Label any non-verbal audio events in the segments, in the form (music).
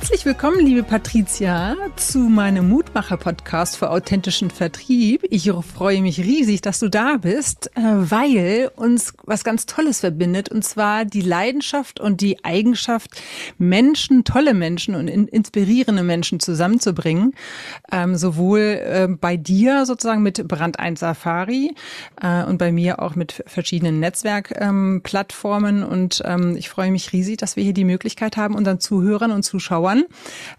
Herzlich willkommen, liebe Patricia, zu meinem Mutmacher-Podcast für authentischen Vertrieb. Ich freue mich riesig, dass du da bist, äh, weil uns was ganz Tolles verbindet, und zwar die Leidenschaft und die Eigenschaft, Menschen, tolle Menschen und inspirierende Menschen zusammenzubringen. Ähm, sowohl äh, bei dir sozusagen mit Brand 1 Safari äh, und bei mir auch mit verschiedenen Netzwerkplattformen. Und ähm, ich freue mich riesig, dass wir hier die Möglichkeit haben, unseren Zuhörern und Zuschauern Zuschauern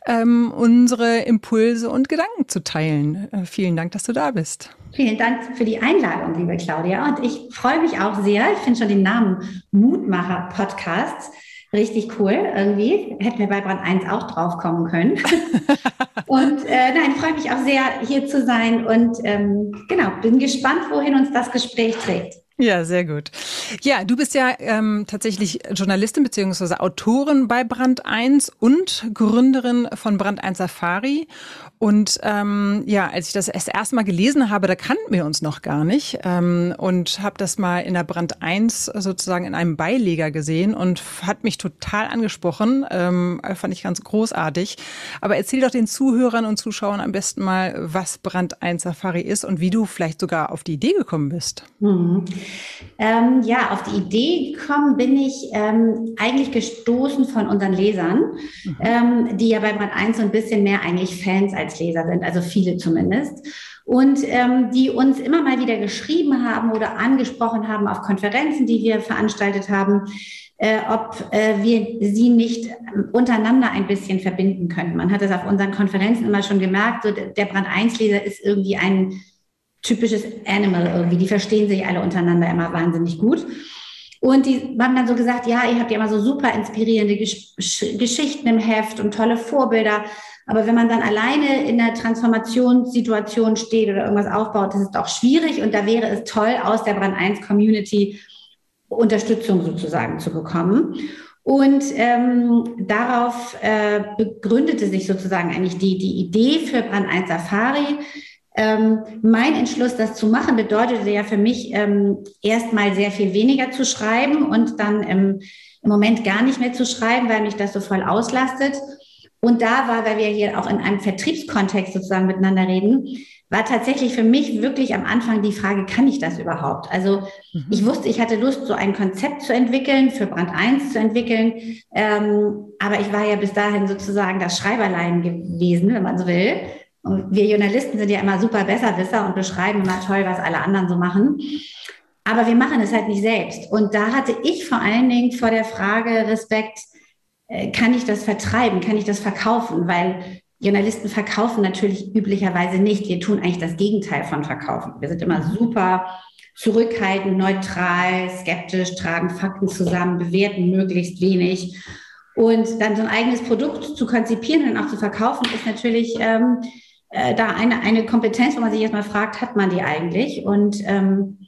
ähm, unsere Impulse und Gedanken zu teilen. Äh, vielen Dank, dass du da bist. Vielen Dank für die Einladung, liebe Claudia. Und ich freue mich auch sehr. Ich finde schon den Namen Mutmacher Podcasts richtig cool irgendwie. Hätten wir bei Brand 1 auch drauf kommen können. (laughs) und äh, nein, freue mich auch sehr, hier zu sein und ähm, genau, bin gespannt, wohin uns das Gespräch trägt. Ja, sehr gut. Ja, du bist ja ähm, tatsächlich Journalistin beziehungsweise Autorin bei Brand 1 und Gründerin von Brand 1 Safari. Und ähm, ja, als ich das erst Mal gelesen habe, da kannten wir uns noch gar nicht ähm, und habe das mal in der Brand 1 sozusagen in einem Beileger gesehen und hat mich total angesprochen. Ähm, fand ich ganz großartig. Aber erzähl doch den Zuhörern und Zuschauern am besten mal, was Brand 1 Safari ist und wie du vielleicht sogar auf die Idee gekommen bist. Mhm. Ähm, ja, auf die Idee gekommen bin ich ähm, eigentlich gestoßen von unseren Lesern, mhm. ähm, die ja bei Brand 1 so ein bisschen mehr eigentlich Fans als Leser sind, also viele zumindest. Und ähm, die uns immer mal wieder geschrieben haben oder angesprochen haben auf Konferenzen, die wir veranstaltet haben, äh, ob äh, wir sie nicht untereinander ein bisschen verbinden können. Man hat es auf unseren Konferenzen immer schon gemerkt, so der Brand 1-Leser ist irgendwie ein typisches Animal irgendwie. Die verstehen sich alle untereinander immer wahnsinnig gut. Und die haben dann so gesagt, ja, ihr habt ja immer so super inspirierende Gesch Geschichten im Heft und tolle Vorbilder. Aber wenn man dann alleine in der Transformationssituation steht oder irgendwas aufbaut, das ist auch schwierig. Und da wäre es toll, aus der Brand 1 Community Unterstützung sozusagen zu bekommen. Und ähm, darauf äh, begründete sich sozusagen eigentlich die, die Idee für Brand 1 Safari, ähm, mein Entschluss, das zu machen, bedeutete ja für mich ähm, erstmal sehr viel weniger zu schreiben und dann ähm, im Moment gar nicht mehr zu schreiben, weil mich das so voll auslastet. Und da war, weil wir hier auch in einem Vertriebskontext sozusagen miteinander reden, war tatsächlich für mich wirklich am Anfang die Frage, kann ich das überhaupt? Also mhm. ich wusste, ich hatte Lust, so ein Konzept zu entwickeln, für Brand 1 zu entwickeln. Ähm, aber ich war ja bis dahin sozusagen das Schreiberlein gewesen, wenn man so will. Und wir Journalisten sind ja immer super Besserwisser und beschreiben immer toll, was alle anderen so machen. Aber wir machen es halt nicht selbst. Und da hatte ich vor allen Dingen vor der Frage Respekt, äh, kann ich das vertreiben, kann ich das verkaufen? Weil Journalisten verkaufen natürlich üblicherweise nicht. Wir tun eigentlich das Gegenteil von verkaufen. Wir sind immer super zurückhaltend, neutral, skeptisch, tragen Fakten zusammen, bewerten möglichst wenig. Und dann so ein eigenes Produkt zu konzipieren und auch zu verkaufen, ist natürlich ähm, äh, da eine, eine Kompetenz, wo man sich erstmal fragt, hat man die eigentlich? Und ähm,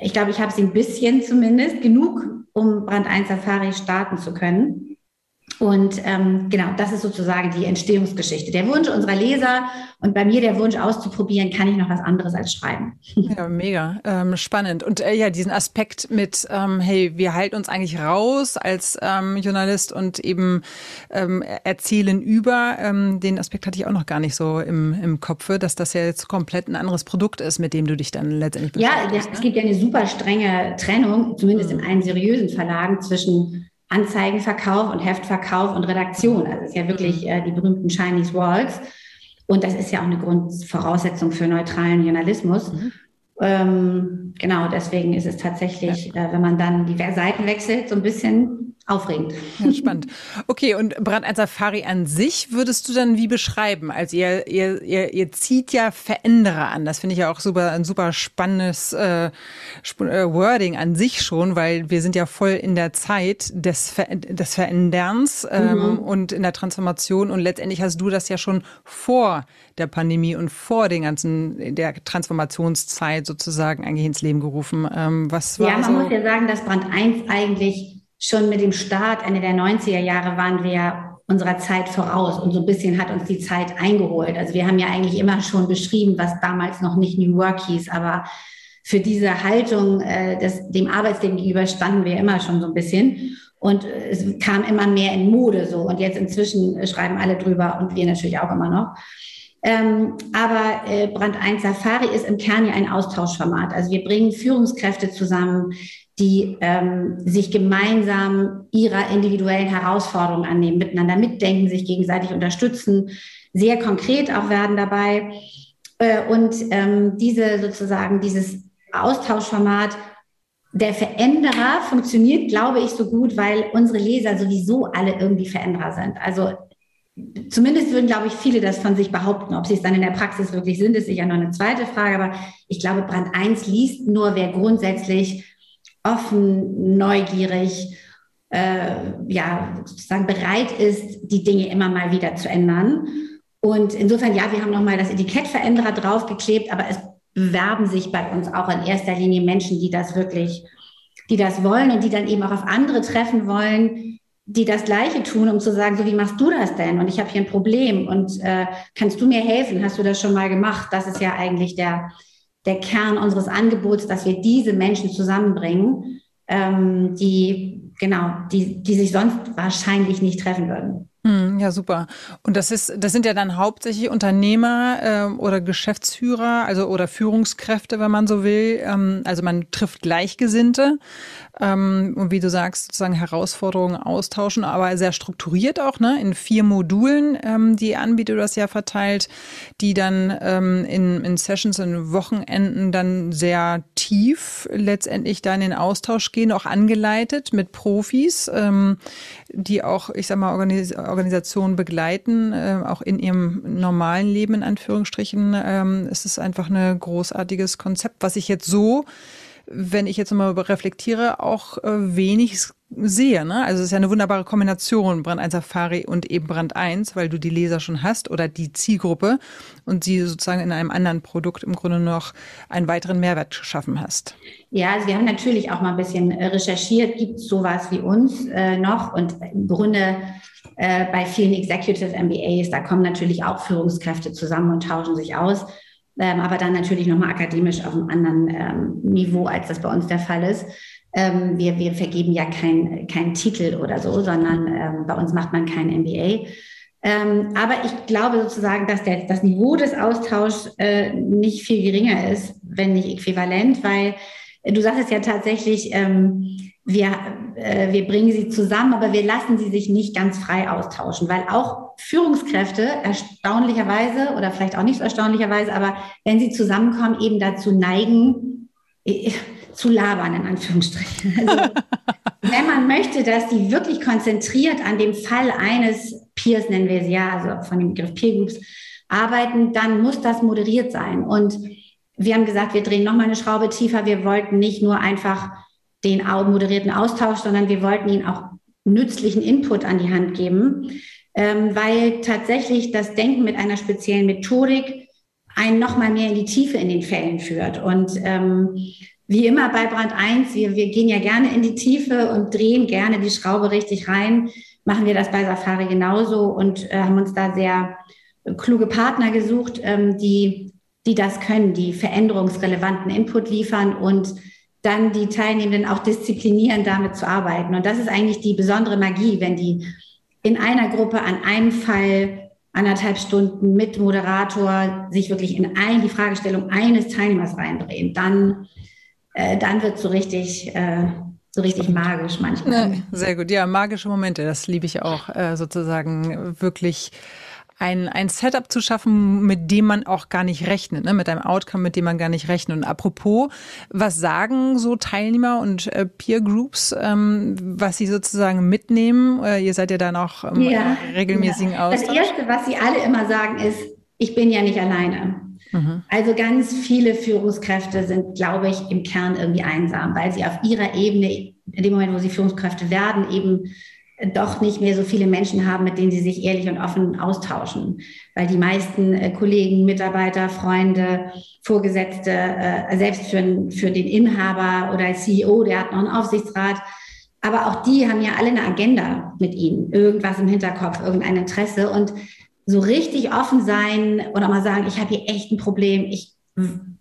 ich glaube, ich habe sie ein bisschen zumindest genug, um Brand 1 Safari starten zu können. Und ähm, genau, das ist sozusagen die Entstehungsgeschichte. Der Wunsch unserer Leser und bei mir der Wunsch auszuprobieren, kann ich noch was anderes als schreiben. (laughs) Ja, mega ähm, spannend. Und äh, ja, diesen Aspekt mit, ähm, hey, wir halten uns eigentlich raus als ähm, Journalist und eben ähm, erzählen über, ähm, den Aspekt hatte ich auch noch gar nicht so im, im Kopf, dass das ja jetzt komplett ein anderes Produkt ist, mit dem du dich dann letztendlich beschäftigst. Ja, es ne? gibt ja eine super strenge Trennung, zumindest mhm. in allen seriösen Verlagen zwischen Anzeigenverkauf und Heftverkauf und Redaktion. Also es ist ja wirklich mhm. äh, die berühmten Chinese Walls. Und das ist ja auch eine Grundvoraussetzung für neutralen Journalismus. Mhm. Ähm, genau, deswegen ist es tatsächlich, ja. äh, wenn man dann die Seiten wechselt, so ein bisschen aufregend. Ja, spannend. Okay, und Brand 1 Safari an sich würdest du dann wie beschreiben? Also ihr, ihr, ihr, ihr zieht ja Veränderer an. Das finde ich ja auch super, ein super spannendes äh, äh, Wording an sich schon, weil wir sind ja voll in der Zeit des, Ver des Veränderns ähm, mhm. und in der Transformation. Und letztendlich hast du das ja schon vor der Pandemie und vor den ganzen, der Transformationszeit sozusagen eigentlich ins Leben gerufen. Ähm, was war ja, man so? muss ja sagen, dass Brand 1 eigentlich schon mit dem Start Ende der 90er Jahre waren wir unserer Zeit voraus und so ein bisschen hat uns die Zeit eingeholt. Also wir haben ja eigentlich immer schon beschrieben, was damals noch nicht New Work hieß, aber für diese Haltung äh, des, dem Arbeitsleben gegenüber standen wir immer schon so ein bisschen. Und es kam immer mehr in Mode so. Und jetzt inzwischen schreiben alle drüber und wir natürlich auch immer noch. Ähm, aber äh, Brand 1 Safari ist im Kern ja ein Austauschformat. Also wir bringen Führungskräfte zusammen, die ähm, sich gemeinsam ihrer individuellen Herausforderungen annehmen, miteinander mitdenken, sich gegenseitig unterstützen, sehr konkret auch werden dabei. Äh, und ähm, diese sozusagen, dieses Austauschformat der Veränderer funktioniert, glaube ich, so gut, weil unsere Leser sowieso alle irgendwie Veränderer sind. Also zumindest würden, glaube ich, viele das von sich behaupten. Ob sie es dann in der Praxis wirklich sind, ist sicher noch eine zweite Frage. Aber ich glaube, Brand 1 liest nur, wer grundsätzlich offen, neugierig, äh, ja, sozusagen bereit ist, die Dinge immer mal wieder zu ändern. Und insofern, ja, wir haben nochmal das Etikett Veränderer draufgeklebt, aber es bewerben sich bei uns auch in erster Linie Menschen, die das wirklich, die das wollen und die dann eben auch auf andere treffen wollen, die das Gleiche tun, um zu sagen, so wie machst du das denn? Und ich habe hier ein Problem und äh, kannst du mir helfen? Hast du das schon mal gemacht? Das ist ja eigentlich der, der Kern unseres Angebots, dass wir diese Menschen zusammenbringen, ähm, die genau, die, die sich sonst wahrscheinlich nicht treffen würden. Hm, ja, super. Und das ist, das sind ja dann hauptsächlich Unternehmer äh, oder Geschäftsführer, also oder Führungskräfte, wenn man so will. Ähm, also man trifft Gleichgesinnte ähm, und wie du sagst, sozusagen Herausforderungen austauschen, aber sehr strukturiert auch, ne? In vier Modulen, ähm, die anbietet, du das ja verteilt, die dann ähm, in, in Sessions, in Wochenenden dann sehr tief letztendlich da in den Austausch gehen, auch angeleitet mit Profis, ähm, die auch, ich sag mal, Organis Organisationen begleiten, äh, auch in ihrem normalen Leben in Anführungsstrichen. Ähm, ist es einfach ein großartiges Konzept, was ich jetzt so wenn ich jetzt nochmal reflektiere, auch äh, wenig sehe. Ne? Also es ist ja eine wunderbare Kombination, Brand 1 Safari und eben Brand 1, weil du die Leser schon hast oder die Zielgruppe und sie sozusagen in einem anderen Produkt im Grunde noch einen weiteren Mehrwert geschaffen hast. Ja, also wir haben natürlich auch mal ein bisschen äh, recherchiert, gibt es sowas wie uns äh, noch und im Grunde äh, bei vielen Executive MBAs, da kommen natürlich auch Führungskräfte zusammen und tauschen sich aus. Ähm, aber dann natürlich nochmal akademisch auf einem anderen ähm, Niveau, als das bei uns der Fall ist. Ähm, wir, wir vergeben ja keinen kein Titel oder so, sondern ähm, bei uns macht man kein MBA. Ähm, aber ich glaube sozusagen, dass der, das Niveau des Austauschs äh, nicht viel geringer ist, wenn nicht äquivalent, weil äh, du sagst es ja tatsächlich, ähm, wir, äh, wir bringen sie zusammen, aber wir lassen sie sich nicht ganz frei austauschen, weil auch Führungskräfte erstaunlicherweise oder vielleicht auch nicht so erstaunlicherweise, aber wenn sie zusammenkommen, eben dazu neigen, äh, zu labern, in Anführungsstrichen. Also, (laughs) wenn man möchte, dass die wirklich konzentriert an dem Fall eines Peers, nennen wir sie ja, also von dem Begriff Peer Groups, arbeiten, dann muss das moderiert sein. Und wir haben gesagt, wir drehen nochmal eine Schraube tiefer. Wir wollten nicht nur einfach den moderierten Austausch, sondern wir wollten ihnen auch nützlichen Input an die Hand geben, ähm, weil tatsächlich das Denken mit einer speziellen Methodik einen nochmal mehr in die Tiefe in den Fällen führt. Und ähm, wie immer bei Brand 1, wir, wir gehen ja gerne in die Tiefe und drehen gerne die Schraube richtig rein, machen wir das bei Safari genauso und äh, haben uns da sehr kluge Partner gesucht, ähm, die, die das können, die veränderungsrelevanten Input liefern und dann die Teilnehmenden auch disziplinieren, damit zu arbeiten. Und das ist eigentlich die besondere Magie, wenn die in einer Gruppe an einem Fall anderthalb Stunden mit Moderator sich wirklich in ein, die Fragestellung eines Teilnehmers reindrehen, dann äh, dann wird so richtig, äh, so richtig magisch manchmal. Ja, sehr gut, ja, magische Momente, das liebe ich auch, äh, sozusagen wirklich ein, ein Setup zu schaffen, mit dem man auch gar nicht rechnet, ne? mit einem Outcome, mit dem man gar nicht rechnet. Und apropos, was sagen so Teilnehmer und äh, Peer Groups, ähm, was sie sozusagen mitnehmen? Äh, ihr seid ja dann auch im ja, regelmäßigen ja. Austausch. Das Erste, was sie alle immer sagen, ist, ich bin ja nicht alleine. Mhm. Also ganz viele Führungskräfte sind, glaube ich, im Kern irgendwie einsam, weil sie auf ihrer Ebene, in dem Moment, wo sie Führungskräfte werden, eben doch nicht mehr so viele Menschen haben, mit denen sie sich ehrlich und offen austauschen. Weil die meisten äh, Kollegen, Mitarbeiter, Freunde, Vorgesetzte, äh, selbst für, für den Inhaber oder CEO, der hat noch einen Aufsichtsrat, aber auch die haben ja alle eine Agenda mit ihnen, irgendwas im Hinterkopf, irgendein Interesse. Und so richtig offen sein oder mal sagen, ich habe hier echt ein Problem, ich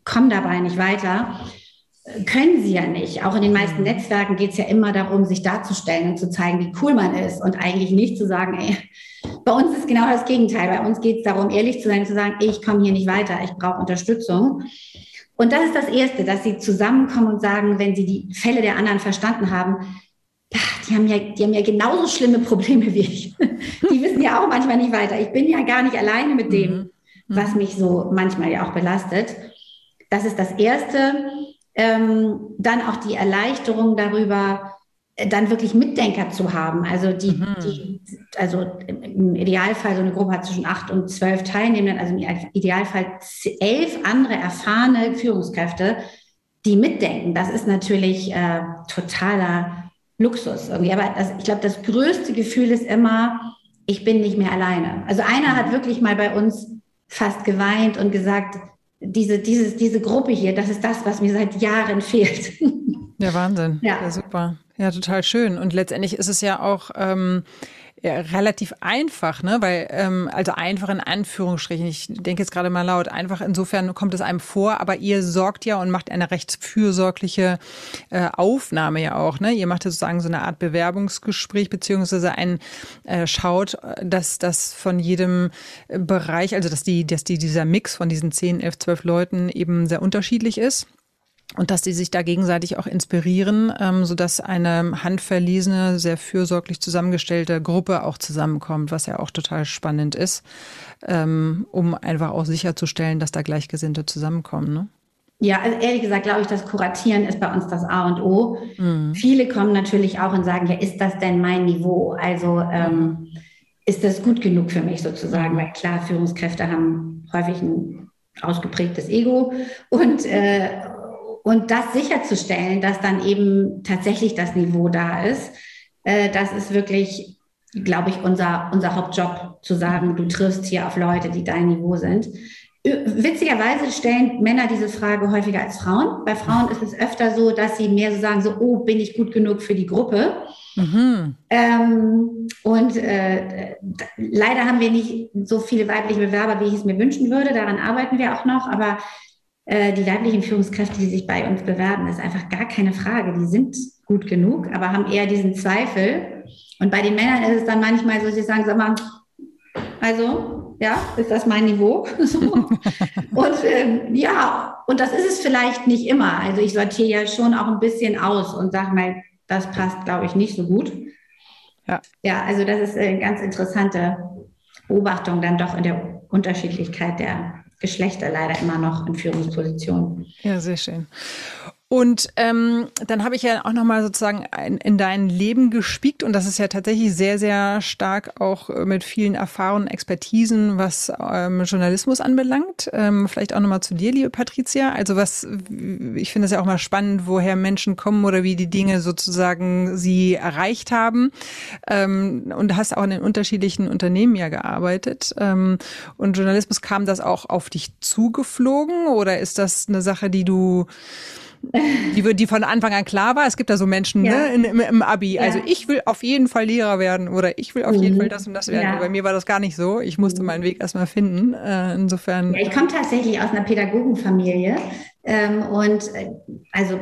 komme dabei nicht weiter, können sie ja nicht. Auch in den meisten mhm. Netzwerken geht es ja immer darum, sich darzustellen und zu zeigen, wie cool man ist und eigentlich nicht zu sagen, ey, bei uns ist genau das Gegenteil. Bei uns geht es darum, ehrlich zu sein und zu sagen, ich komme hier nicht weiter, ich brauche Unterstützung. Und das ist das Erste, dass sie zusammenkommen und sagen, wenn sie die Fälle der anderen verstanden haben, die haben ja, die haben ja genauso schlimme Probleme wie ich. (laughs) Die wissen ja auch manchmal nicht weiter. Ich bin ja gar nicht alleine mit dem, mhm. was mich so manchmal ja auch belastet. Das ist das Erste ähm, dann auch die Erleichterung darüber, äh, dann wirklich Mitdenker zu haben. Also die, mhm. die, also im Idealfall so eine Gruppe hat zwischen acht und zwölf Teilnehmenden, also im Idealfall elf andere erfahrene Führungskräfte, die mitdenken. Das ist natürlich äh, totaler Luxus irgendwie. Aber das, ich glaube, das größte Gefühl ist immer, ich bin nicht mehr alleine. Also einer hat wirklich mal bei uns fast geweint und gesagt, diese, dieses, diese Gruppe hier, das ist das, was mir seit Jahren fehlt. Ja, Wahnsinn. Ja. ja super. Ja, total schön. Und letztendlich ist es ja auch ähm, ja, relativ einfach, ne? Weil, ähm, also einfach in Anführungsstrichen, ich denke jetzt gerade mal laut, einfach insofern kommt es einem vor, aber ihr sorgt ja und macht eine recht fürsorgliche äh, Aufnahme ja auch, ne? Ihr macht ja sozusagen so eine Art Bewerbungsgespräch, beziehungsweise ein äh, schaut, dass das von jedem Bereich, also dass die, dass die, dieser Mix von diesen 10, 11, 12 Leuten eben sehr unterschiedlich ist und dass die sich da gegenseitig auch inspirieren, ähm, sodass eine handverlesene, sehr fürsorglich zusammengestellte Gruppe auch zusammenkommt, was ja auch total spannend ist, ähm, um einfach auch sicherzustellen, dass da Gleichgesinnte zusammenkommen. Ne? Ja, also ehrlich gesagt glaube ich, das Kuratieren ist bei uns das A und O. Mhm. Viele kommen natürlich auch und sagen, ja, ist das denn mein Niveau? Also ähm, ist das gut genug für mich sozusagen? Weil klar, Führungskräfte haben häufig ein ausgeprägtes Ego und äh, und das sicherzustellen, dass dann eben tatsächlich das Niveau da ist, äh, das ist wirklich, glaube ich, unser, unser Hauptjob, zu sagen, du triffst hier auf Leute, die dein Niveau sind. Witzigerweise stellen Männer diese Frage häufiger als Frauen. Bei Frauen ist es öfter so, dass sie mehr so sagen, so, oh, bin ich gut genug für die Gruppe? Mhm. Ähm, und äh, leider haben wir nicht so viele weibliche Bewerber, wie ich es mir wünschen würde. Daran arbeiten wir auch noch. Aber die weiblichen Führungskräfte, die sich bei uns bewerben, ist einfach gar keine Frage. Die sind gut genug, aber haben eher diesen Zweifel. Und bei den Männern ist es dann manchmal so, sie sagen, sag mal, also, ja, ist das mein Niveau? (laughs) Und ähm, ja, und das ist es vielleicht nicht immer. Also ich sortiere ja schon auch ein bisschen aus und sage mal, das passt, glaube ich, nicht so gut. Ja. ja, also das ist eine ganz interessante Beobachtung dann doch in der Unterschiedlichkeit der Geschlechter leider immer noch in Führungspositionen. Ja, sehr schön. Und ähm, dann habe ich ja auch nochmal sozusagen in, in, dein Leben gespiegt und das ist ja tatsächlich sehr, sehr stark auch mit vielen Erfahrungen, Expertisen, was ähm, Journalismus anbelangt. Ähm, vielleicht auch nochmal zu dir, liebe Patricia. Also was, ich finde es ja auch mal spannend, woher Menschen kommen oder wie die Dinge sozusagen sie erreicht haben. Ähm, und hast auch in den unterschiedlichen Unternehmen ja gearbeitet. Ähm, und Journalismus kam das auch auf dich zugeflogen oder ist das eine Sache, die du die, die von Anfang an klar war. Es gibt da so Menschen ja. ne, in, im, im, Abi. Ja. Also ich will auf jeden Fall Lehrer werden oder ich will auf jeden mhm. Fall das und das werden. Ja. Bei mir war das gar nicht so. Ich musste mhm. meinen Weg erstmal finden. Äh, insofern. ich komme tatsächlich aus einer Pädagogenfamilie. Ähm, und äh, also,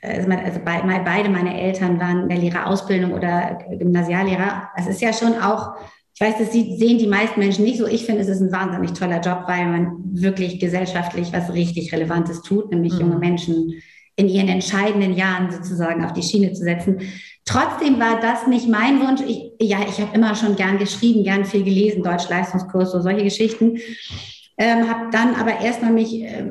also, also be beide meine Eltern waren in der Lehrerausbildung oder Gymnasiallehrer. Das ist ja schon auch ich weiß, das sehen die meisten Menschen nicht so. Ich finde, es ist ein wahnsinnig toller Job, weil man wirklich gesellschaftlich was richtig Relevantes tut, nämlich mhm. junge Menschen in ihren entscheidenden Jahren sozusagen auf die Schiene zu setzen. Trotzdem war das nicht mein Wunsch. Ich, ja, ich habe immer schon gern geschrieben, gern viel gelesen, Deutsch-Leistungskurs, so solche Geschichten. Ähm, habe dann aber erstmal mich äh,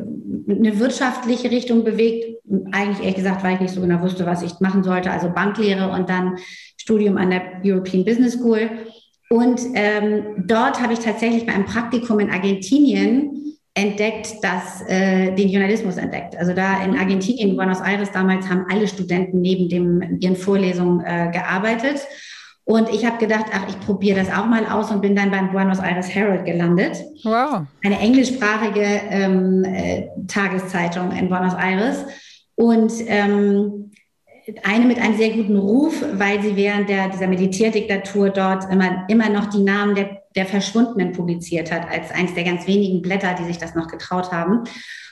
eine wirtschaftliche Richtung bewegt. Eigentlich ehrlich gesagt, weil ich nicht so genau wusste, was ich machen sollte. Also Banklehre und dann Studium an der European Business School. Und ähm, dort habe ich tatsächlich bei einem Praktikum in Argentinien entdeckt, dass äh, den Journalismus entdeckt. Also da in Argentinien, in Buenos Aires damals, haben alle Studenten neben dem, ihren Vorlesungen äh, gearbeitet. Und ich habe gedacht, ach, ich probiere das auch mal aus und bin dann beim Buenos Aires Herald gelandet. Wow. Eine englischsprachige ähm, äh, Tageszeitung in Buenos Aires. Und ähm, eine mit einem sehr guten Ruf, weil sie während der, dieser Militärdiktatur dort immer, immer noch die Namen der, der Verschwundenen publiziert hat, als eines der ganz wenigen Blätter, die sich das noch getraut haben.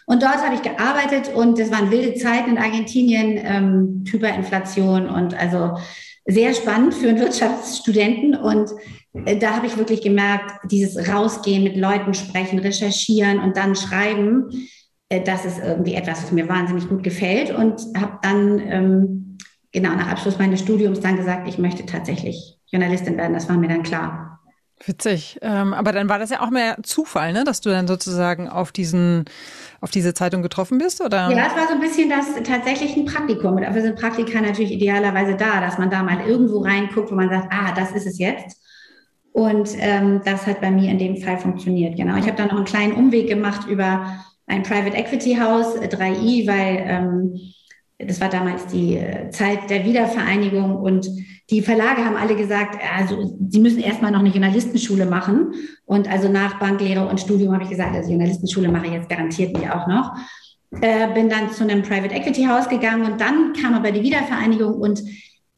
Und dort habe ich gearbeitet und es waren wilde Zeiten in Argentinien, ähm, Hyperinflation und also sehr spannend für einen Wirtschaftsstudenten. Und äh, da habe ich wirklich gemerkt, dieses Rausgehen, mit Leuten sprechen, recherchieren und dann schreiben, das ist irgendwie etwas, was mir wahnsinnig gut gefällt und habe dann ähm, genau nach Abschluss meines Studiums dann gesagt, ich möchte tatsächlich Journalistin werden. Das war mir dann klar. Witzig. Ähm, aber dann war das ja auch mehr Zufall, ne? dass du dann sozusagen auf diesen, auf diese Zeitung getroffen bist, oder? Ja, es war so ein bisschen das tatsächlich ein Praktikum. Und dafür sind Praktika natürlich idealerweise da, dass man da mal irgendwo reinguckt, wo man sagt, ah, das ist es jetzt. Und ähm, das hat bei mir in dem Fall funktioniert. Genau. Ich habe dann noch einen kleinen Umweg gemacht über ein Private Equity Haus, 3i, weil ähm, das war damals die äh, Zeit der Wiedervereinigung und die Verlage haben alle gesagt, also sie müssen erstmal noch eine Journalistenschule machen. Und also nach Banklehre und Studium habe ich gesagt, also Journalistenschule mache ich jetzt garantiert nicht auch noch. Äh, bin dann zu einem Private Equity Haus gegangen und dann kam aber die Wiedervereinigung und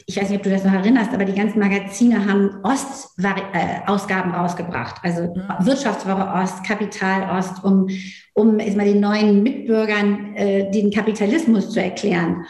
ich weiß nicht, ob du das noch erinnerst, aber die ganzen Magazine haben Ost-Ausgaben äh, rausgebracht. Also mhm. Wirtschaftswoche Ost, Kapital Ost, um, um ist mal den neuen Mitbürgern äh, den Kapitalismus zu erklären.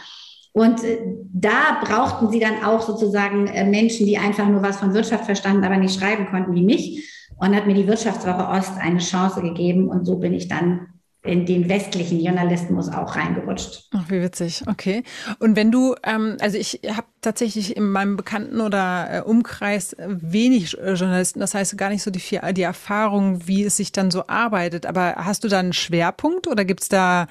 Und äh, da brauchten sie dann auch sozusagen äh, Menschen, die einfach nur was von Wirtschaft verstanden, aber nicht schreiben konnten wie mich. Und hat mir die Wirtschaftswoche Ost eine Chance gegeben. Und so bin ich dann in den westlichen Journalismus auch reingerutscht. Ach, wie witzig, okay. Und wenn du, ähm, also ich habe tatsächlich in meinem Bekannten- oder äh, Umkreis wenig äh, Journalisten, das heißt gar nicht so die, die Erfahrung, wie es sich dann so arbeitet. Aber hast du da einen Schwerpunkt oder gibt es da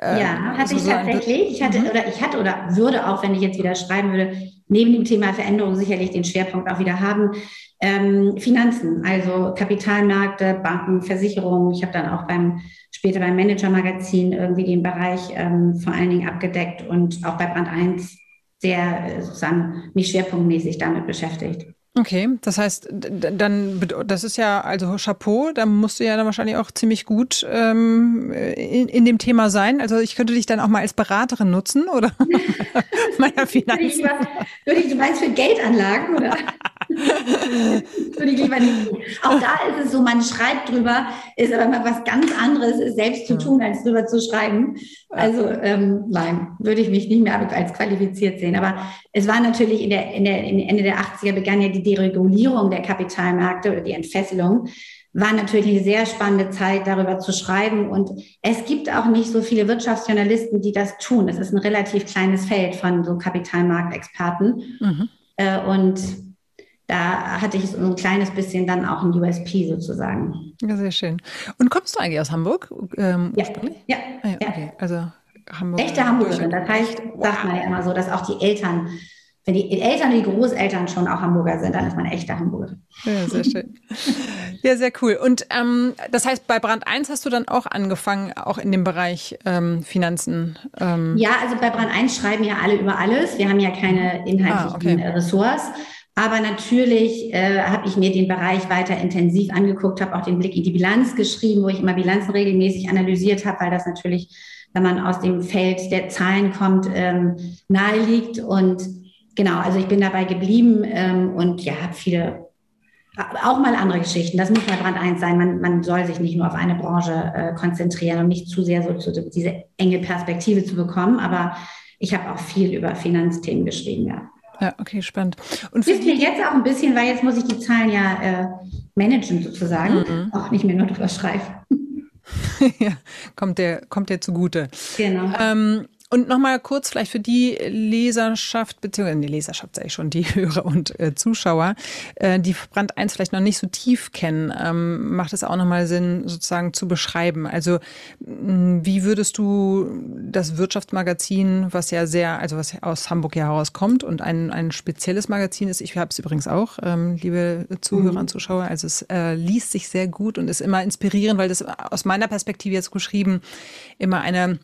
äh, ja, hatte ich tatsächlich. Ich hatte mhm. oder ich hatte oder würde auch, wenn ich jetzt wieder schreiben würde, neben dem Thema Veränderung sicherlich den Schwerpunkt auch wieder haben. Ähm, Finanzen, also Kapitalmärkte, Banken, Versicherungen. Ich habe dann auch beim später beim Manager-Magazin irgendwie den Bereich ähm, vor allen Dingen abgedeckt und auch bei Brand 1 sehr äh, sozusagen mich schwerpunktmäßig damit beschäftigt. Okay, das heißt, dann, das ist ja also Chapeau, da musst du ja dann wahrscheinlich auch ziemlich gut ähm, in, in dem Thema sein. Also ich könnte dich dann auch mal als Beraterin nutzen oder (laughs) meiner Finanzen. Würde ich, du meinst für Geldanlagen oder? (laughs) Würde ich lieber nicht tun. Auch da ist es so, man schreibt drüber, ist aber mal was ganz anderes, ist selbst zu tun, als drüber zu schreiben. Also ähm, nein, würde ich mich nicht mehr als qualifiziert sehen. Aber es war natürlich in der, in der in Ende der 80er begann ja die Deregulierung der Kapitalmärkte oder die Entfesselung. War natürlich eine sehr spannende Zeit, darüber zu schreiben. Und es gibt auch nicht so viele Wirtschaftsjournalisten, die das tun. Es ist ein relativ kleines Feld von so Kapitalmarktexperten. Mhm. Äh, und da hatte ich so ein kleines bisschen dann auch ein USP sozusagen. Ja, sehr schön. Und kommst du eigentlich aus Hamburg ähm, ja. Ja. Ah, ja, okay. Also Hamburg. Echte Hamburgerin. Das heißt, wow. sagt man ja immer so, dass auch die Eltern, wenn die Eltern und die Großeltern schon auch Hamburger sind, dann ist man echte Hamburgerin. Ja, sehr schön. (laughs) ja, sehr cool. Und ähm, das heißt, bei Brand 1 hast du dann auch angefangen, auch in dem Bereich ähm, Finanzen? Ähm ja, also bei Brand 1 schreiben ja alle über alles. Wir haben ja keine inhaltlichen ah, okay. Ressorts. Aber natürlich äh, habe ich mir den Bereich weiter intensiv angeguckt, habe auch den Blick in die Bilanz geschrieben, wo ich immer Bilanzen regelmäßig analysiert habe, weil das natürlich, wenn man aus dem Feld der Zahlen kommt, ähm, nahe liegt. Und genau, also ich bin dabei geblieben ähm, und ja, habe viele, auch mal andere Geschichten. Das muss mal Brand eins sein. Man, man soll sich nicht nur auf eine Branche äh, konzentrieren und nicht zu sehr so zu, diese enge Perspektive zu bekommen. Aber ich habe auch viel über Finanzthemen geschrieben, ja. Ja, okay, spannend. Und Hilft mir jetzt auch ein bisschen, weil jetzt muss ich die Zahlen ja äh, managen sozusagen, mhm. auch nicht mehr nur drüber schreiben. (laughs) ja, kommt der, kommt der zugute. Genau. Ähm, und nochmal kurz vielleicht für die Leserschaft, beziehungsweise die Leserschaft sage ich schon, die (laughs) Hörer und äh, Zuschauer, äh, die Brand 1 vielleicht noch nicht so tief kennen, ähm, macht es auch nochmal Sinn, sozusagen zu beschreiben. Also wie würdest du das Wirtschaftsmagazin, was ja sehr, also was aus Hamburg ja herauskommt und ein, ein spezielles Magazin ist, ich habe es übrigens auch, ähm, liebe Zuhörer mhm. und Zuschauer, also es äh, liest sich sehr gut und ist immer inspirierend, weil das aus meiner Perspektive jetzt geschrieben immer eine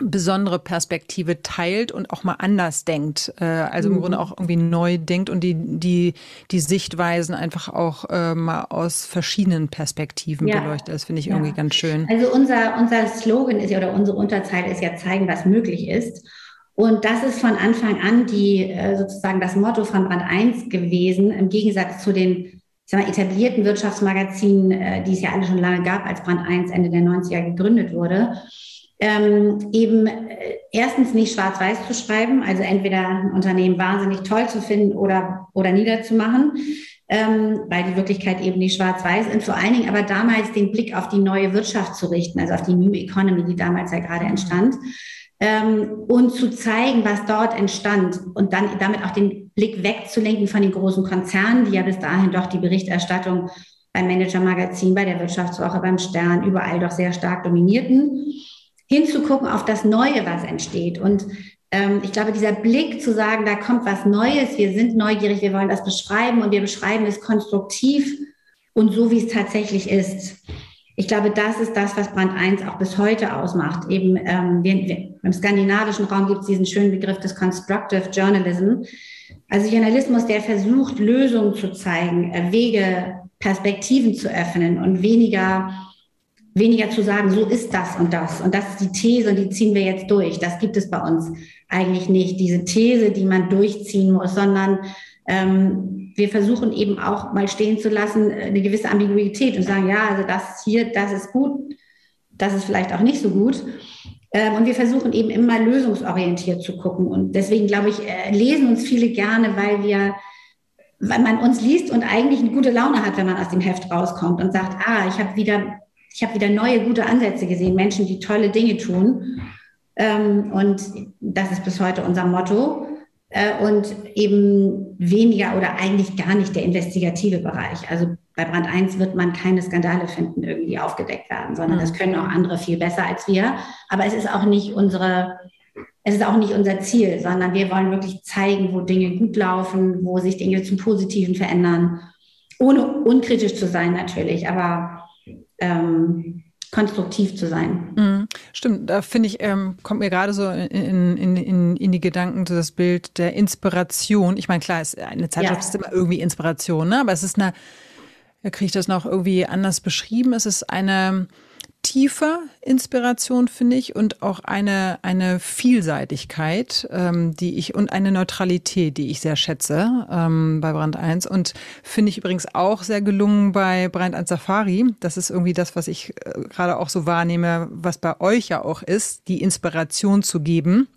besondere Perspektive teilt und auch mal anders denkt. Äh, also im mhm. Grunde auch irgendwie neu denkt und die, die, die Sichtweisen einfach auch äh, mal aus verschiedenen Perspektiven ja. beleuchtet. Das finde ich ja. irgendwie ganz schön. Also unser, unser Slogan ist ja, oder unsere Unterzeile ist ja zeigen, was möglich ist. Und das ist von Anfang an die, äh, sozusagen das Motto von Brand 1 gewesen, im Gegensatz zu den ich sag mal, etablierten Wirtschaftsmagazinen, die es ja alle schon lange gab, als Brand 1 Ende der 90er gegründet wurde ähm, eben äh, erstens nicht schwarz-weiß zu schreiben, also entweder ein Unternehmen wahnsinnig toll zu finden oder, oder niederzumachen, ähm, weil die Wirklichkeit eben nicht schwarz-weiß ist. Vor allen Dingen aber damals den Blick auf die neue Wirtschaft zu richten, also auf die New Economy, die damals ja gerade entstand. Ähm, und zu zeigen, was dort entstand und dann damit auch den Blick wegzulenken von den großen Konzernen, die ja bis dahin doch die Berichterstattung beim Manager Magazin, bei der Wirtschaftswoche, beim Stern überall doch sehr stark dominierten hinzugucken auf das Neue, was entsteht. Und ähm, ich glaube, dieser Blick zu sagen, da kommt was Neues, wir sind neugierig, wir wollen das beschreiben und wir beschreiben es konstruktiv und so, wie es tatsächlich ist. Ich glaube, das ist das, was Brand 1 auch bis heute ausmacht. Eben ähm, wir, wir, im skandinavischen Raum gibt es diesen schönen Begriff des Constructive Journalism. Also Journalismus, der versucht, Lösungen zu zeigen, äh, Wege, Perspektiven zu öffnen und weniger weniger zu sagen, so ist das und das und das ist die These und die ziehen wir jetzt durch. Das gibt es bei uns eigentlich nicht, diese These, die man durchziehen muss, sondern ähm, wir versuchen eben auch mal stehen zu lassen, eine gewisse Ambiguität und sagen, ja, also das hier, das ist gut, das ist vielleicht auch nicht so gut. Ähm, und wir versuchen eben immer lösungsorientiert zu gucken. Und deswegen, glaube ich, äh, lesen uns viele gerne, weil wir weil man uns liest und eigentlich eine gute Laune hat, wenn man aus dem Heft rauskommt und sagt, ah, ich habe wieder ich habe wieder neue gute Ansätze gesehen, Menschen, die tolle Dinge tun. Ähm, und das ist bis heute unser Motto. Äh, und eben weniger oder eigentlich gar nicht der investigative Bereich. Also bei Brand 1 wird man keine Skandale finden, irgendwie aufgedeckt werden, sondern das können auch andere viel besser als wir. Aber es ist auch nicht unsere, es ist auch nicht unser Ziel, sondern wir wollen wirklich zeigen, wo Dinge gut laufen, wo sich Dinge zum Positiven verändern, ohne unkritisch zu sein natürlich, aber ähm, konstruktiv zu sein. Mhm. Stimmt, da finde ich, ähm, kommt mir gerade so in, in, in, in die Gedanken so das Bild der Inspiration. Ich meine, klar, ist, eine Zeitschrift ja. ist immer irgendwie Inspiration, ne? aber es ist eine, da kriege ich das noch irgendwie anders beschrieben. Es ist eine tiefer Inspiration, finde ich, und auch eine, eine Vielseitigkeit, ähm, die ich und eine Neutralität, die ich sehr schätze ähm, bei Brand 1. Und finde ich übrigens auch sehr gelungen bei Brand 1 Safari. Das ist irgendwie das, was ich äh, gerade auch so wahrnehme, was bei euch ja auch ist, die Inspiration zu geben.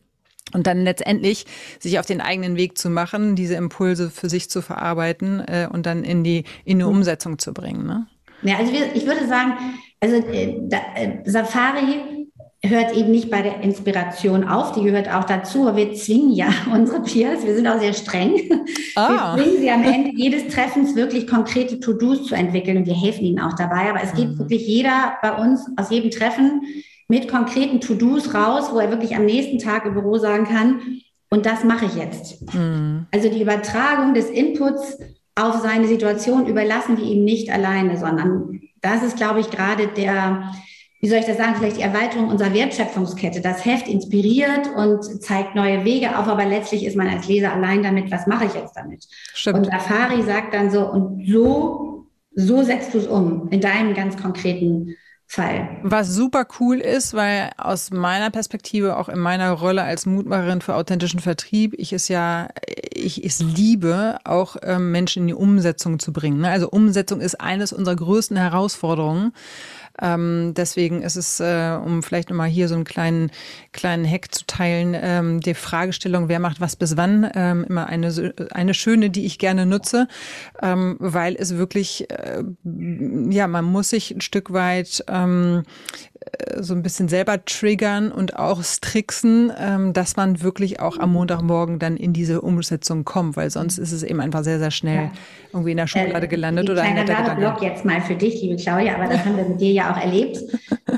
Und dann letztendlich sich auf den eigenen Weg zu machen, diese Impulse für sich zu verarbeiten äh, und dann in die, in die Umsetzung zu bringen. Ne? Ja, also ich würde sagen, also äh, da, äh, Safari hört eben nicht bei der Inspiration auf, die gehört auch dazu. Aber wir zwingen ja (laughs) unsere Peers, wir sind auch sehr streng. Ah. Wir zwingen sie am Ende jedes Treffens wirklich konkrete To-Dos zu entwickeln und wir helfen ihnen auch dabei. Aber es geht mhm. wirklich jeder bei uns aus jedem Treffen mit konkreten To-Dos raus, wo er wirklich am nächsten Tag im Büro sagen kann, und das mache ich jetzt. Mhm. Also die Übertragung des Inputs auf seine Situation überlassen wir ihm nicht alleine, sondern das ist, glaube ich, gerade der, wie soll ich das sagen, vielleicht die Erweiterung unserer Wertschöpfungskette. Das Heft inspiriert und zeigt neue Wege auf, aber letztlich ist man als Leser allein damit, was mache ich jetzt damit? Stimmt. Und Safari sagt dann so, und so, so setzt du es um in deinem ganz konkreten Fall. Was super cool ist, weil aus meiner Perspektive, auch in meiner Rolle als Mutmacherin für authentischen Vertrieb, ich es ja, ich es liebe, auch ähm, Menschen in die Umsetzung zu bringen. Ne? Also Umsetzung ist eines unserer größten Herausforderungen. Ähm, deswegen ist es, äh, um vielleicht nochmal hier so einen kleinen, kleinen Hack zu teilen, ähm, die Fragestellung, wer macht was bis wann, ähm, immer eine, eine schöne, die ich gerne nutze, ähm, weil es wirklich, äh, ja, man muss sich ein Stück weit ähm, äh, so ein bisschen selber triggern und auch tricksen, ähm, dass man wirklich auch am Montagmorgen dann in diese Umsetzung kommt, weil sonst ist es eben einfach sehr, sehr schnell ja. irgendwie in der Schublade äh, gelandet oder ein netter Werbeblock jetzt mal für dich, liebe Claudia, aber das haben wir mit dir ja auch erlebt.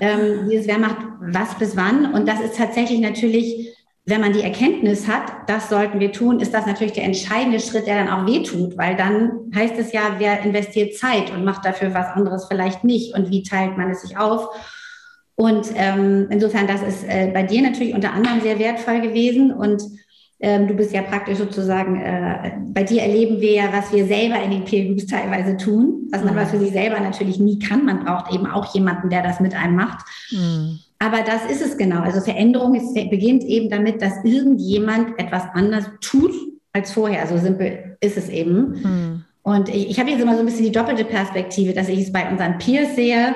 ähm, dieses Wer macht was bis wann und das ist tatsächlich natürlich wenn man die Erkenntnis hat, das sollten wir tun, ist das natürlich der entscheidende Schritt, der dann auch wehtut, weil dann heißt es ja, wer investiert Zeit und macht dafür was anderes vielleicht nicht und wie teilt man es sich auf? Und ähm, insofern, das ist äh, bei dir natürlich unter anderem sehr wertvoll gewesen. Und ähm, du bist ja praktisch sozusagen, äh, bei dir erleben wir ja, was wir selber in den Peer Groups teilweise tun, was man mhm. aber für sich selber natürlich nie kann. Man braucht eben auch jemanden, der das mit einem macht. Mhm. Aber das ist es genau. Also Veränderung ist, beginnt eben damit, dass irgendjemand etwas anders tut als vorher. So simpel ist es eben. Mhm. Und ich, ich habe jetzt immer so ein bisschen die doppelte Perspektive, dass ich es bei unseren Peers sehe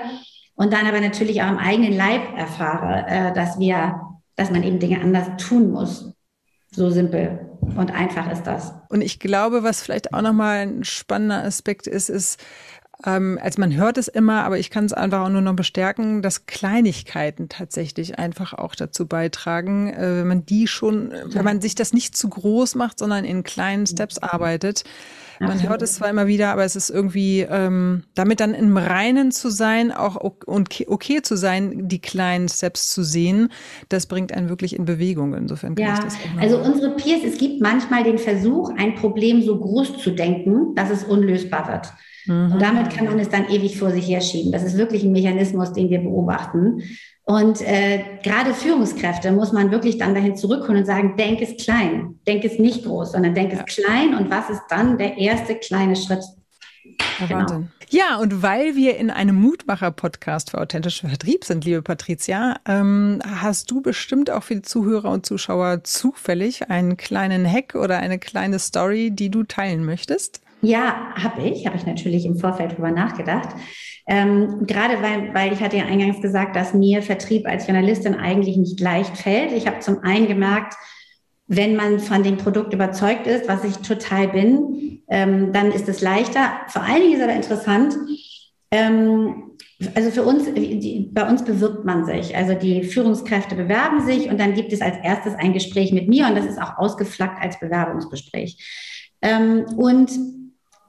und dann aber natürlich auch im eigenen Leib erfahre, äh, dass wir, dass man eben Dinge anders tun muss. So simpel und einfach ist das. Und ich glaube, was vielleicht auch nochmal ein spannender Aspekt ist, ist, ähm, als man hört es immer, aber ich kann es einfach auch nur noch bestärken, dass Kleinigkeiten tatsächlich einfach auch dazu beitragen, äh, wenn man die schon, wenn man sich das nicht zu groß macht, sondern in kleinen Steps arbeitet, man hört es zwar immer wieder, aber es ist irgendwie, ähm, damit dann im Reinen zu sein, auch okay, okay zu sein, die kleinen Steps zu sehen, das bringt einen wirklich in Bewegung. Insofern kann ja, ich das auch Also unsere Peers, es gibt manchmal den Versuch, ein Problem so groß zu denken, dass es unlösbar wird. Mhm. Und damit kann man es dann ewig vor sich herschieben. Das ist wirklich ein Mechanismus, den wir beobachten. Und äh, gerade Führungskräfte muss man wirklich dann dahin zurückholen und sagen, denk es klein, denk es nicht groß, sondern denk es klein. Und was ist dann der erste kleine Schritt? Genau. Ja, und weil wir in einem Mutmacher-Podcast für authentische Vertrieb sind, liebe Patricia, ähm, hast du bestimmt auch für die Zuhörer und Zuschauer zufällig einen kleinen Hack oder eine kleine Story, die du teilen möchtest? Ja, habe ich, habe ich natürlich im Vorfeld drüber nachgedacht. Ähm, gerade weil, weil ich hatte ja eingangs gesagt, dass mir Vertrieb als Journalistin eigentlich nicht leicht fällt. Ich habe zum einen gemerkt, wenn man von dem Produkt überzeugt ist, was ich total bin, ähm, dann ist es leichter. Vor allen Dingen ist aber interessant, ähm, also für uns, die, bei uns bewirbt man sich. Also die Führungskräfte bewerben sich und dann gibt es als erstes ein Gespräch mit mir und das ist auch ausgeflaggt als Bewerbungsgespräch. Ähm, und äh,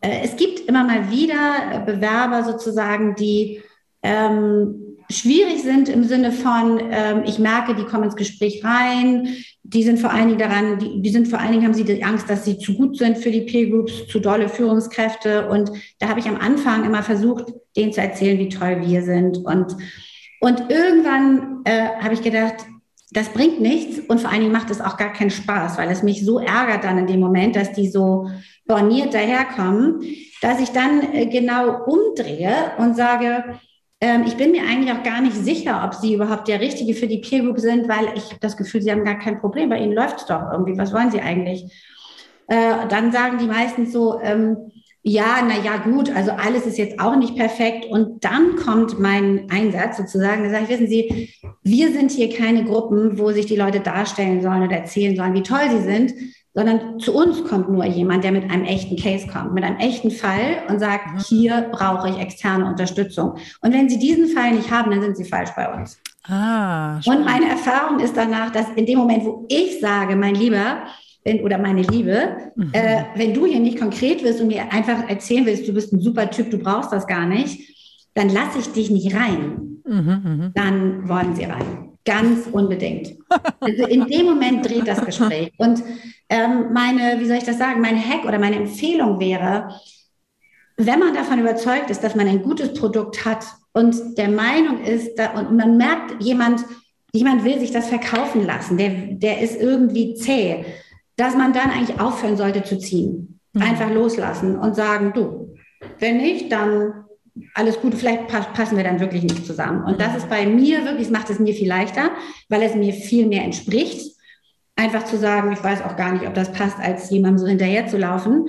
es gibt immer mal wieder Bewerber sozusagen, die ähm, schwierig sind im Sinne von, ähm, ich merke, die kommen ins Gespräch rein, die sind vor allen Dingen daran, die, die sind vor allen Dingen, haben sie die Angst, dass sie zu gut sind für die Peer Groups, zu dolle Führungskräfte. Und da habe ich am Anfang immer versucht, denen zu erzählen, wie toll wir sind. Und, und irgendwann äh, habe ich gedacht, das bringt nichts und vor allen Dingen macht es auch gar keinen Spaß, weil es mich so ärgert dann in dem Moment, dass die so borniert daherkommen, dass ich dann äh, genau umdrehe und sage, ähm, ich bin mir eigentlich auch gar nicht sicher, ob sie überhaupt der Richtige für die Peer Group sind, weil ich das Gefühl, sie haben gar kein Problem. Bei ihnen läuft es doch irgendwie. Was wollen sie eigentlich? Äh, dann sagen die meistens so, ähm, ja, na ja, gut, also alles ist jetzt auch nicht perfekt. Und dann kommt mein Einsatz sozusagen, da sage ich, wissen Sie, wir sind hier keine Gruppen, wo sich die Leute darstellen sollen oder erzählen sollen, wie toll sie sind, sondern zu uns kommt nur jemand, der mit einem echten Case kommt, mit einem echten Fall und sagt, mhm. hier brauche ich externe Unterstützung. Und wenn Sie diesen Fall nicht haben, dann sind Sie falsch bei uns. Ah, und meine Erfahrung ist danach, dass in dem Moment, wo ich sage, mein Lieber, wenn, oder meine Liebe, mhm. äh, wenn du hier nicht konkret wirst und mir einfach erzählen willst, du bist ein super Typ, du brauchst das gar nicht, dann lasse ich dich nicht rein. Mhm, mhm. dann wollen sie rein. Ganz unbedingt. Also in dem Moment dreht das Gespräch. Und ähm, meine, wie soll ich das sagen, mein Hack oder meine Empfehlung wäre, wenn man davon überzeugt ist, dass man ein gutes Produkt hat und der Meinung ist, da, und man merkt, jemand, jemand will sich das verkaufen lassen, der, der ist irgendwie zäh, dass man dann eigentlich aufhören sollte zu ziehen. Mhm. Einfach loslassen und sagen, du, wenn nicht, dann alles Gute, vielleicht passen wir dann wirklich nicht zusammen. Und das ist bei mir wirklich, macht es mir viel leichter, weil es mir viel mehr entspricht. Einfach zu sagen, ich weiß auch gar nicht, ob das passt, als jemandem so hinterher zu laufen.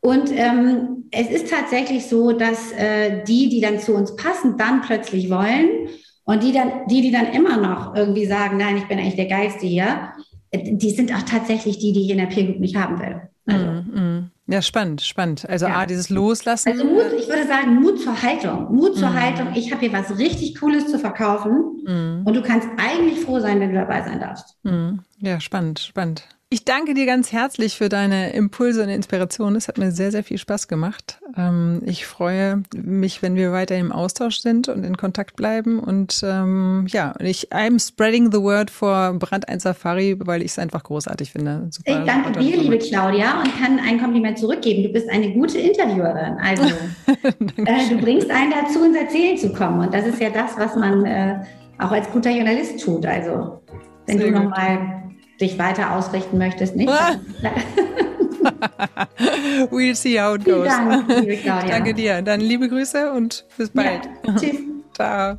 Und ähm, es ist tatsächlich so, dass äh, die, die dann zu uns passen, dann plötzlich wollen und die dann, die, die dann immer noch irgendwie sagen, nein, ich bin eigentlich der Geilste hier, äh, die sind auch tatsächlich die, die ich in der Peer Group nicht haben will. Also. Mm, mm. Ja, spannend, spannend. Also ja. A, dieses Loslassen. Also Mut, ich würde sagen, Mut zur Haltung. Mut zur mm. Haltung. Ich habe hier was richtig Cooles zu verkaufen mm. und du kannst eigentlich froh sein, wenn du dabei sein darfst. Ja, spannend, spannend. Ich danke dir ganz herzlich für deine Impulse und Inspiration. Es hat mir sehr, sehr viel Spaß gemacht. Ähm, ich freue mich, wenn wir weiter im Austausch sind und in Kontakt bleiben. Und ähm, ja, ich I'm spreading the word for Brand 1 Safari, weil ich es einfach großartig finde. Super, ich danke dir, liebe Claudia, und kann ein Kompliment zurückgeben. Du bist eine gute Interviewerin. Also (laughs) äh, du bringst einen dazu, ins Erzählen zu kommen. Und das ist ja das, was man äh, auch als guter Journalist tut. Also wenn sehr du nochmal dich weiter ausrichten möchtest, nicht? (laughs) we'll see how it goes. Dank, (laughs) Danke dir. Dann liebe Grüße und bis bald. Ja, tschüss. (laughs) Ciao.